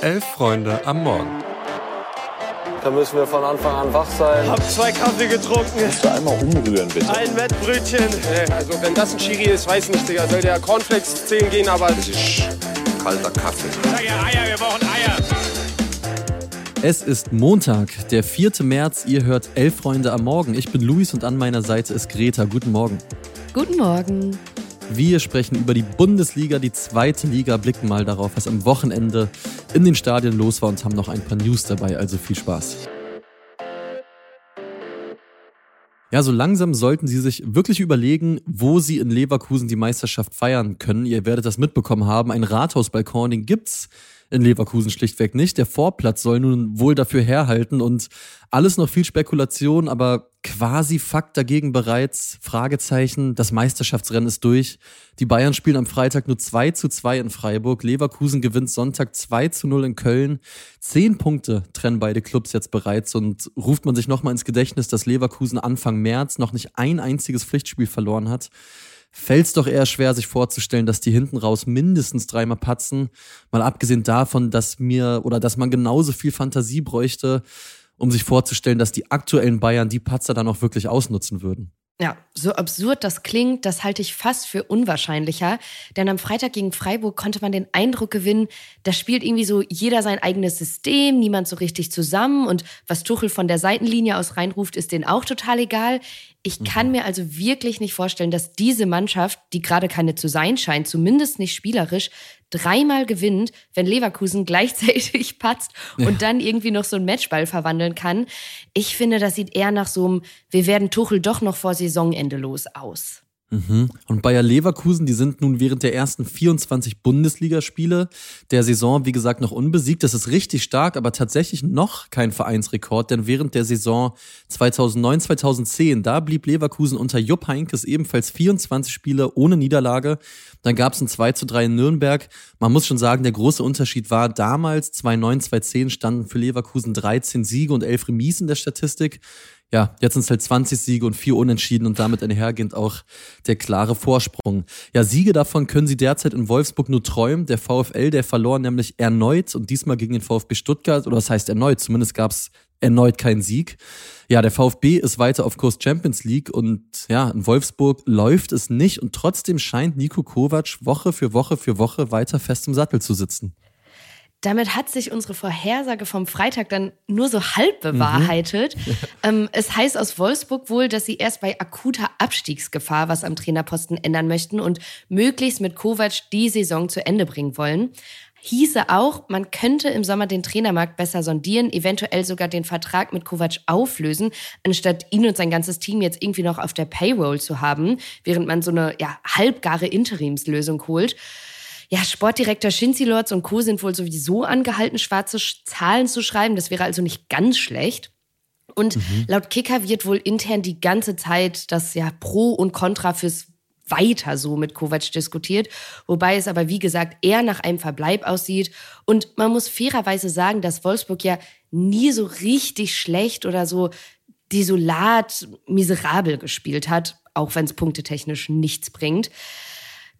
Elf Freunde am Morgen. Da müssen wir von Anfang an wach sein. Hab zwei Kaffee getrunken. Kannst du einmal umrühren, bitte? Ein Wettbrötchen. Also wenn das ein Chiri ist, weiß nicht, Digga. Soll der Cornflakes 10 gehen, aber... Das ist kalter Kaffee. Sag ja Eier, wir brauchen Eier. Es ist Montag, der 4. März. Ihr hört Elf Freunde am Morgen. Ich bin Luis und an meiner Seite ist Greta. Guten Morgen. Guten Morgen. Wir sprechen über die Bundesliga, die zweite Liga, blicken mal darauf, was am Wochenende in den Stadien los war und haben noch ein paar News dabei, also viel Spaß. Ja, so langsam sollten Sie sich wirklich überlegen, wo Sie in Leverkusen die Meisterschaft feiern können. Ihr werdet das mitbekommen haben. Ein Rathausbalkon, den gibt's in Leverkusen schlichtweg nicht. Der Vorplatz soll nun wohl dafür herhalten und alles noch viel Spekulation, aber quasi Fakt dagegen bereits. Fragezeichen. Das Meisterschaftsrennen ist durch. Die Bayern spielen am Freitag nur 2 zu 2 in Freiburg. Leverkusen gewinnt Sonntag 2 zu 0 in Köln. Zehn Punkte trennen beide Clubs jetzt bereits und ruft man sich nochmal ins Gedächtnis, dass Leverkusen Anfang März noch nicht ein einziges Pflichtspiel verloren hat fällt es doch eher schwer, sich vorzustellen, dass die hinten raus mindestens dreimal patzen. Mal abgesehen davon, dass mir oder dass man genauso viel Fantasie bräuchte, um sich vorzustellen, dass die aktuellen Bayern die Patzer dann auch wirklich ausnutzen würden. Ja, so absurd das klingt, das halte ich fast für unwahrscheinlicher. Denn am Freitag gegen Freiburg konnte man den Eindruck gewinnen, da spielt irgendwie so jeder sein eigenes System, niemand so richtig zusammen. Und was Tuchel von der Seitenlinie aus reinruft, ist denen auch total egal. Ich kann mhm. mir also wirklich nicht vorstellen, dass diese Mannschaft, die gerade keine zu sein scheint, zumindest nicht spielerisch, dreimal gewinnt, wenn Leverkusen gleichzeitig patzt und ja. dann irgendwie noch so einen Matchball verwandeln kann. Ich finde, das sieht eher nach so einem, wir werden Tuchel doch noch vor Saisonende los aus. Mhm. Und Bayer Leverkusen, die sind nun während der ersten 24 Bundesligaspiele der Saison, wie gesagt, noch unbesiegt. Das ist richtig stark, aber tatsächlich noch kein Vereinsrekord, denn während der Saison 2009, 2010, da blieb Leverkusen unter Jupp Heinkes ebenfalls 24 Spiele ohne Niederlage. Dann gab es ein 2 zu 3 in Nürnberg. Man muss schon sagen, der große Unterschied war, damals 2009, 2010 standen für Leverkusen 13 Siege und 11 Remis in der Statistik ja, jetzt sind es halt 20 Siege und vier Unentschieden und damit einhergehend auch der klare Vorsprung. Ja, Siege davon können sie derzeit in Wolfsburg nur träumen. Der VfL, der verlor nämlich erneut und diesmal gegen den VfB Stuttgart, oder das heißt erneut, zumindest gab es erneut keinen Sieg. Ja, der VfB ist weiter auf Kurs Champions League und ja, in Wolfsburg läuft es nicht und trotzdem scheint Nico Kovac Woche für Woche für Woche weiter fest im Sattel zu sitzen. Damit hat sich unsere Vorhersage vom Freitag dann nur so halb bewahrheitet. Mhm. ähm, es heißt aus Wolfsburg wohl, dass sie erst bei akuter Abstiegsgefahr was am Trainerposten ändern möchten und möglichst mit Kovac die Saison zu Ende bringen wollen. Hieße auch, man könnte im Sommer den Trainermarkt besser sondieren, eventuell sogar den Vertrag mit Kovac auflösen, anstatt ihn und sein ganzes Team jetzt irgendwie noch auf der Payroll zu haben, während man so eine ja, halbgare Interimslösung holt. Ja, Sportdirektor Shinzi Lords und Co. sind wohl sowieso angehalten, schwarze Zahlen zu schreiben. Das wäre also nicht ganz schlecht. Und mhm. laut Kicker wird wohl intern die ganze Zeit das ja Pro und Contra fürs weiter so mit Kovac diskutiert, wobei es aber wie gesagt eher nach einem Verbleib aussieht. Und man muss fairerweise sagen, dass Wolfsburg ja nie so richtig schlecht oder so desolat, miserabel gespielt hat, auch wenn es punktetechnisch nichts bringt.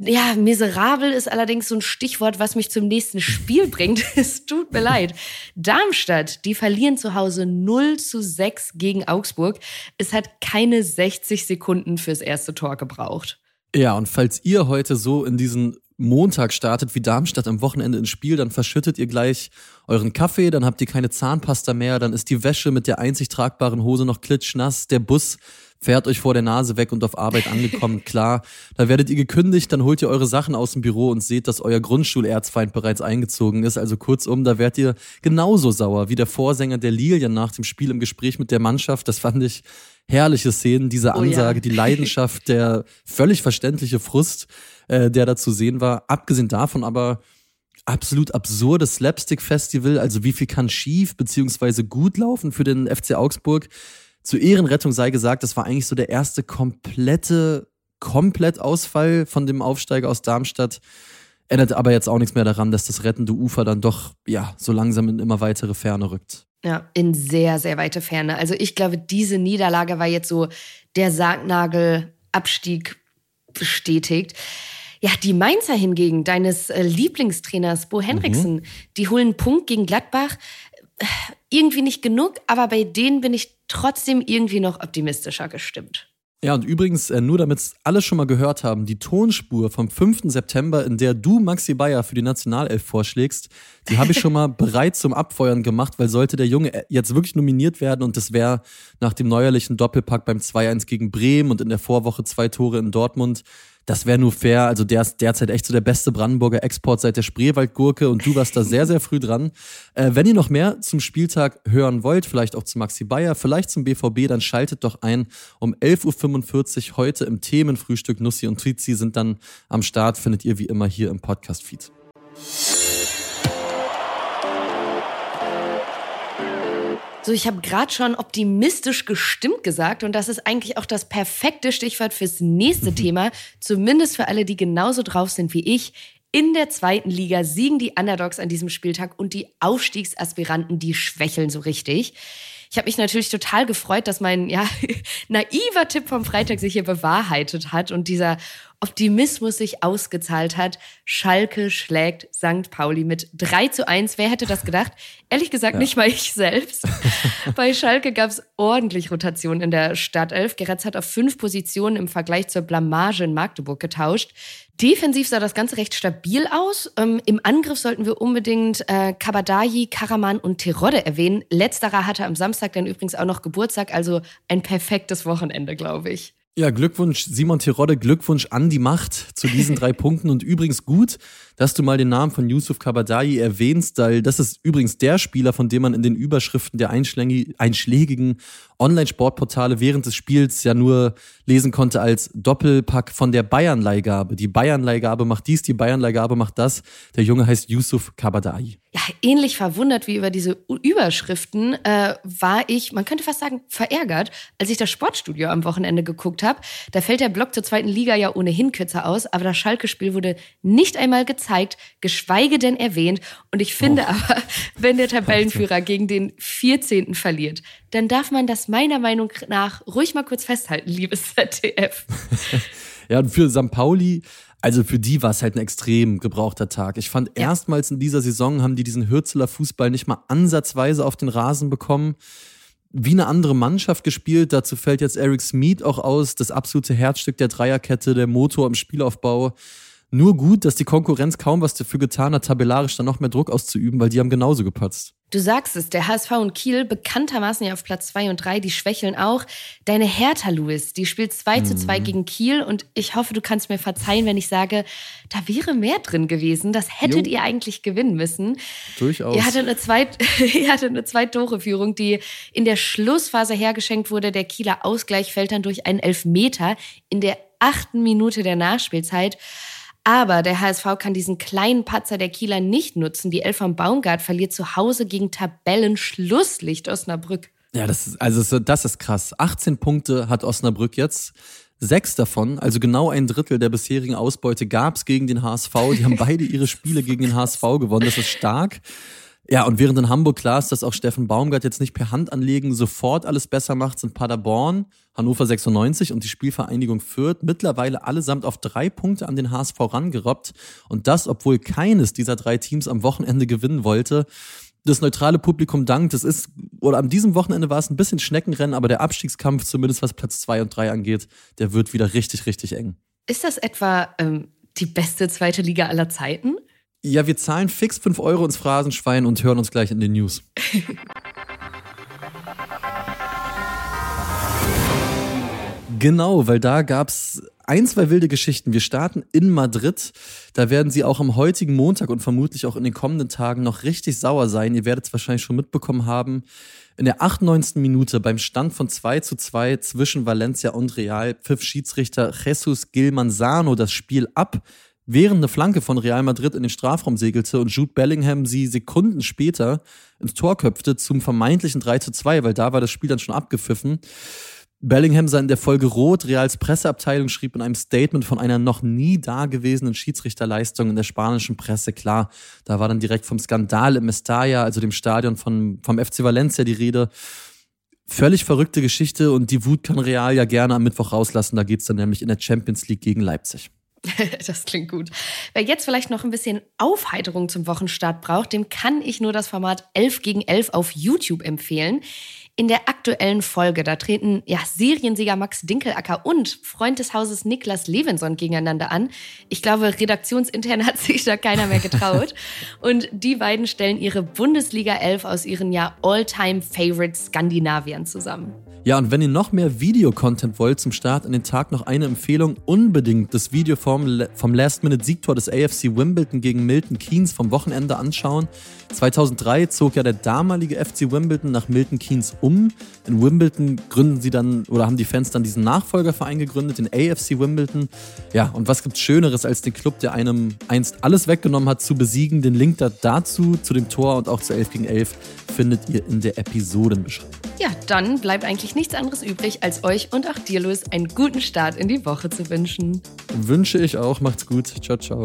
Ja, miserabel ist allerdings so ein Stichwort, was mich zum nächsten Spiel bringt. es tut mir leid. Darmstadt, die verlieren zu Hause 0 zu 6 gegen Augsburg. Es hat keine 60 Sekunden fürs erste Tor gebraucht. Ja, und falls ihr heute so in diesen Montag startet wie Darmstadt am Wochenende ins Spiel, dann verschüttet ihr gleich euren Kaffee, dann habt ihr keine Zahnpasta mehr, dann ist die Wäsche mit der einzig tragbaren Hose noch klitschnass, der Bus fährt euch vor der Nase weg und auf Arbeit angekommen, klar. Da werdet ihr gekündigt, dann holt ihr eure Sachen aus dem Büro und seht, dass euer Grundschulerzfeind bereits eingezogen ist. Also kurzum, da werdet ihr genauso sauer wie der Vorsänger der Lilien nach dem Spiel im Gespräch mit der Mannschaft. Das fand ich herrliche Szenen, diese Ansage, oh ja. die Leidenschaft, der völlig verständliche Frust, äh, der da zu sehen war. Abgesehen davon aber absolut absurdes Slapstick-Festival. Also wie viel kann schief beziehungsweise gut laufen für den FC Augsburg? Zur Ehrenrettung sei gesagt, das war eigentlich so der erste komplette Komplettausfall von dem Aufsteiger aus Darmstadt. Ändert aber jetzt auch nichts mehr daran, dass das rettende Ufer dann doch, ja, so langsam in immer weitere Ferne rückt. Ja, in sehr, sehr weite Ferne. Also ich glaube, diese Niederlage war jetzt so der Sargnagel Abstieg bestätigt. Ja, die Mainzer hingegen, deines äh, Lieblingstrainers Bo Henriksen, mhm. die holen Punkt gegen Gladbach. Äh, irgendwie nicht genug, aber bei denen bin ich trotzdem irgendwie noch optimistischer gestimmt. Ja, und übrigens, äh, nur damit es alle schon mal gehört haben, die Tonspur vom 5. September, in der du Maxi Bayer für die Nationalelf vorschlägst, die habe ich schon mal bereit zum Abfeuern gemacht, weil sollte der Junge äh, jetzt wirklich nominiert werden und das wäre nach dem neuerlichen Doppelpack beim 2-1 gegen Bremen und in der Vorwoche zwei Tore in Dortmund, das wäre nur fair. Also der ist derzeit echt so der beste Brandenburger Export seit der Spreewaldgurke und du warst da sehr, sehr früh dran. Äh, wenn ihr noch mehr zum Spieltag hören wollt, vielleicht auch zu Maxi Bayer, vielleicht zum BVB, dann schaltet doch ein. Um 11.45 Uhr heute im Themenfrühstück Nussi und Trizi sind dann am Start, findet ihr wie immer hier im Podcast-Feed. So, ich habe gerade schon optimistisch gestimmt gesagt und das ist eigentlich auch das perfekte Stichwort fürs nächste Thema, zumindest für alle, die genauso drauf sind wie ich. In der zweiten Liga siegen die Underdogs an diesem Spieltag und die Aufstiegsaspiranten, die schwächeln so richtig. Ich habe mich natürlich total gefreut, dass mein ja, naiver Tipp vom Freitag sich hier bewahrheitet hat und dieser Optimismus sich ausgezahlt hat. Schalke schlägt St. Pauli mit 3 zu 1. Wer hätte das gedacht? Ehrlich gesagt ja. nicht mal ich selbst. Bei Schalke gab es ordentlich Rotation in der Startelf. Geretz hat auf fünf Positionen im Vergleich zur Blamage in Magdeburg getauscht. Defensiv sah das Ganze recht stabil aus. Ähm, Im Angriff sollten wir unbedingt äh, Kabadayi, Karaman und Terodde erwähnen. Letzterer hatte am Samstag dann übrigens auch noch Geburtstag, also ein perfektes Wochenende, glaube ich. Ja, Glückwunsch Simon Terodde, Glückwunsch an die Macht zu diesen drei Punkten und übrigens gut, dass du mal den Namen von Yusuf Kabadai erwähnst, weil das ist übrigens der Spieler, von dem man in den Überschriften der einschlägigen Online-Sportportale während des Spiels ja nur lesen konnte als Doppelpack von der Bayern-Leihgabe. Die Bayern-Leihgabe macht dies, die Bayern-Leihgabe macht das. Der Junge heißt Yusuf Kabadai. Ja, ähnlich verwundert wie über diese Überschriften äh, war ich, man könnte fast sagen, verärgert, als ich das Sportstudio am Wochenende geguckt habe. Da fällt der Block zur zweiten Liga ja ohnehin kürzer aus, aber das Schalke-Spiel wurde nicht einmal gezeigt, geschweige denn erwähnt. Und ich finde oh. aber, wenn der Tabellenführer gegen den 14. verliert, dann darf man das meiner Meinung nach ruhig mal kurz festhalten, liebes ZDF. ja, und für St. Pauli, also für die war es halt ein extrem gebrauchter Tag. Ich fand ja. erstmals in dieser Saison haben die diesen Hürzeler Fußball nicht mal ansatzweise auf den Rasen bekommen. Wie eine andere Mannschaft gespielt. Dazu fällt jetzt Eric Smith auch aus, das absolute Herzstück der Dreierkette, der Motor im Spielaufbau nur gut, dass die Konkurrenz kaum was dafür getan hat, tabellarisch dann noch mehr Druck auszuüben, weil die haben genauso gepatzt. Du sagst es, der HSV und Kiel bekanntermaßen ja auf Platz 2 und 3, die schwächeln auch. Deine Hertha, Louis, die spielt 2 zu 2 mhm. gegen Kiel und ich hoffe, du kannst mir verzeihen, wenn ich sage, da wäre mehr drin gewesen. Das hättet jo. ihr eigentlich gewinnen müssen. Durchaus. Ihr hattet eine, Zweit ihr hattet eine Zwei-Tore-Führung, die in der Schlussphase hergeschenkt wurde. Der Kieler Ausgleich fällt dann durch einen Elfmeter in der achten Minute der Nachspielzeit. Aber der HSV kann diesen kleinen Patzer der Kieler nicht nutzen. Die Elf vom Baumgart verliert zu Hause gegen Tabellenschlusslicht Osnabrück. Ja, das ist, also das ist krass. 18 Punkte hat Osnabrück jetzt. Sechs davon, also genau ein Drittel der bisherigen Ausbeute, gab es gegen den HSV. Die haben beide ihre Spiele gegen den HSV gewonnen. Das ist stark. Ja, und während in Hamburg klar ist, dass auch Steffen Baumgart jetzt nicht per Hand anlegen sofort alles besser macht, sind Paderborn, Hannover 96 und die Spielvereinigung Fürth mittlerweile allesamt auf drei Punkte an den HSV rangerobbt. Und das, obwohl keines dieser drei Teams am Wochenende gewinnen wollte. Das neutrale Publikum dankt. Es ist, oder an diesem Wochenende war es ein bisschen Schneckenrennen, aber der Abstiegskampf, zumindest was Platz zwei und drei angeht, der wird wieder richtig, richtig eng. Ist das etwa ähm, die beste zweite Liga aller Zeiten? Ja, wir zahlen fix 5 Euro ins Phrasenschwein und hören uns gleich in den News. genau, weil da gab es ein, zwei wilde Geschichten. Wir starten in Madrid. Da werden sie auch am heutigen Montag und vermutlich auch in den kommenden Tagen noch richtig sauer sein. Ihr werdet es wahrscheinlich schon mitbekommen haben. In der 98. Minute beim Stand von 2 zu 2 zwischen Valencia und Real pfiff Schiedsrichter Jesus Gil Manzano das Spiel ab während eine Flanke von Real Madrid in den Strafraum segelte und Jude Bellingham sie Sekunden später ins Tor köpfte zum vermeintlichen 3 zu 2, weil da war das Spiel dann schon abgepfiffen. Bellingham sah in der Folge rot. Reals Presseabteilung schrieb in einem Statement von einer noch nie dagewesenen Schiedsrichterleistung in der spanischen Presse. Klar, da war dann direkt vom Skandal im Mestalla, also dem Stadion von, vom FC Valencia, die Rede. Völlig verrückte Geschichte und die Wut kann Real ja gerne am Mittwoch rauslassen. Da geht's dann nämlich in der Champions League gegen Leipzig. das klingt gut. Wer jetzt vielleicht noch ein bisschen Aufheiterung zum Wochenstart braucht, dem kann ich nur das Format 11 gegen 11 auf YouTube empfehlen. In der aktuellen Folge, da treten ja, Seriensieger Max Dinkelacker und Freund des Hauses Niklas Levenson gegeneinander an. Ich glaube, redaktionsintern hat sich da keiner mehr getraut. und die beiden stellen ihre Bundesliga 11 aus ihren ja All-Time-Favorite Skandinaviern zusammen. Ja, und wenn ihr noch mehr Videocontent wollt zum Start in den Tag, noch eine Empfehlung. Unbedingt das Video vom, vom Last-Minute-Siegtor des AFC Wimbledon gegen Milton Keynes vom Wochenende anschauen. 2003 zog ja der damalige FC Wimbledon nach Milton Keynes um. In Wimbledon gründen sie dann oder haben die Fans dann diesen Nachfolgerverein gegründet, den AFC Wimbledon. Ja, und was gibt's Schöneres als den Club, der einem einst alles weggenommen hat, zu besiegen? Den Link dazu, zu dem Tor und auch zu 11 gegen 11 findet ihr in der Episodenbeschreibung. Ja, dann bleibt eigentlich nichts anderes übrig, als euch und auch dir, Luis, einen guten Start in die Woche zu wünschen. Wünsche ich auch. Macht's gut. Ciao, ciao.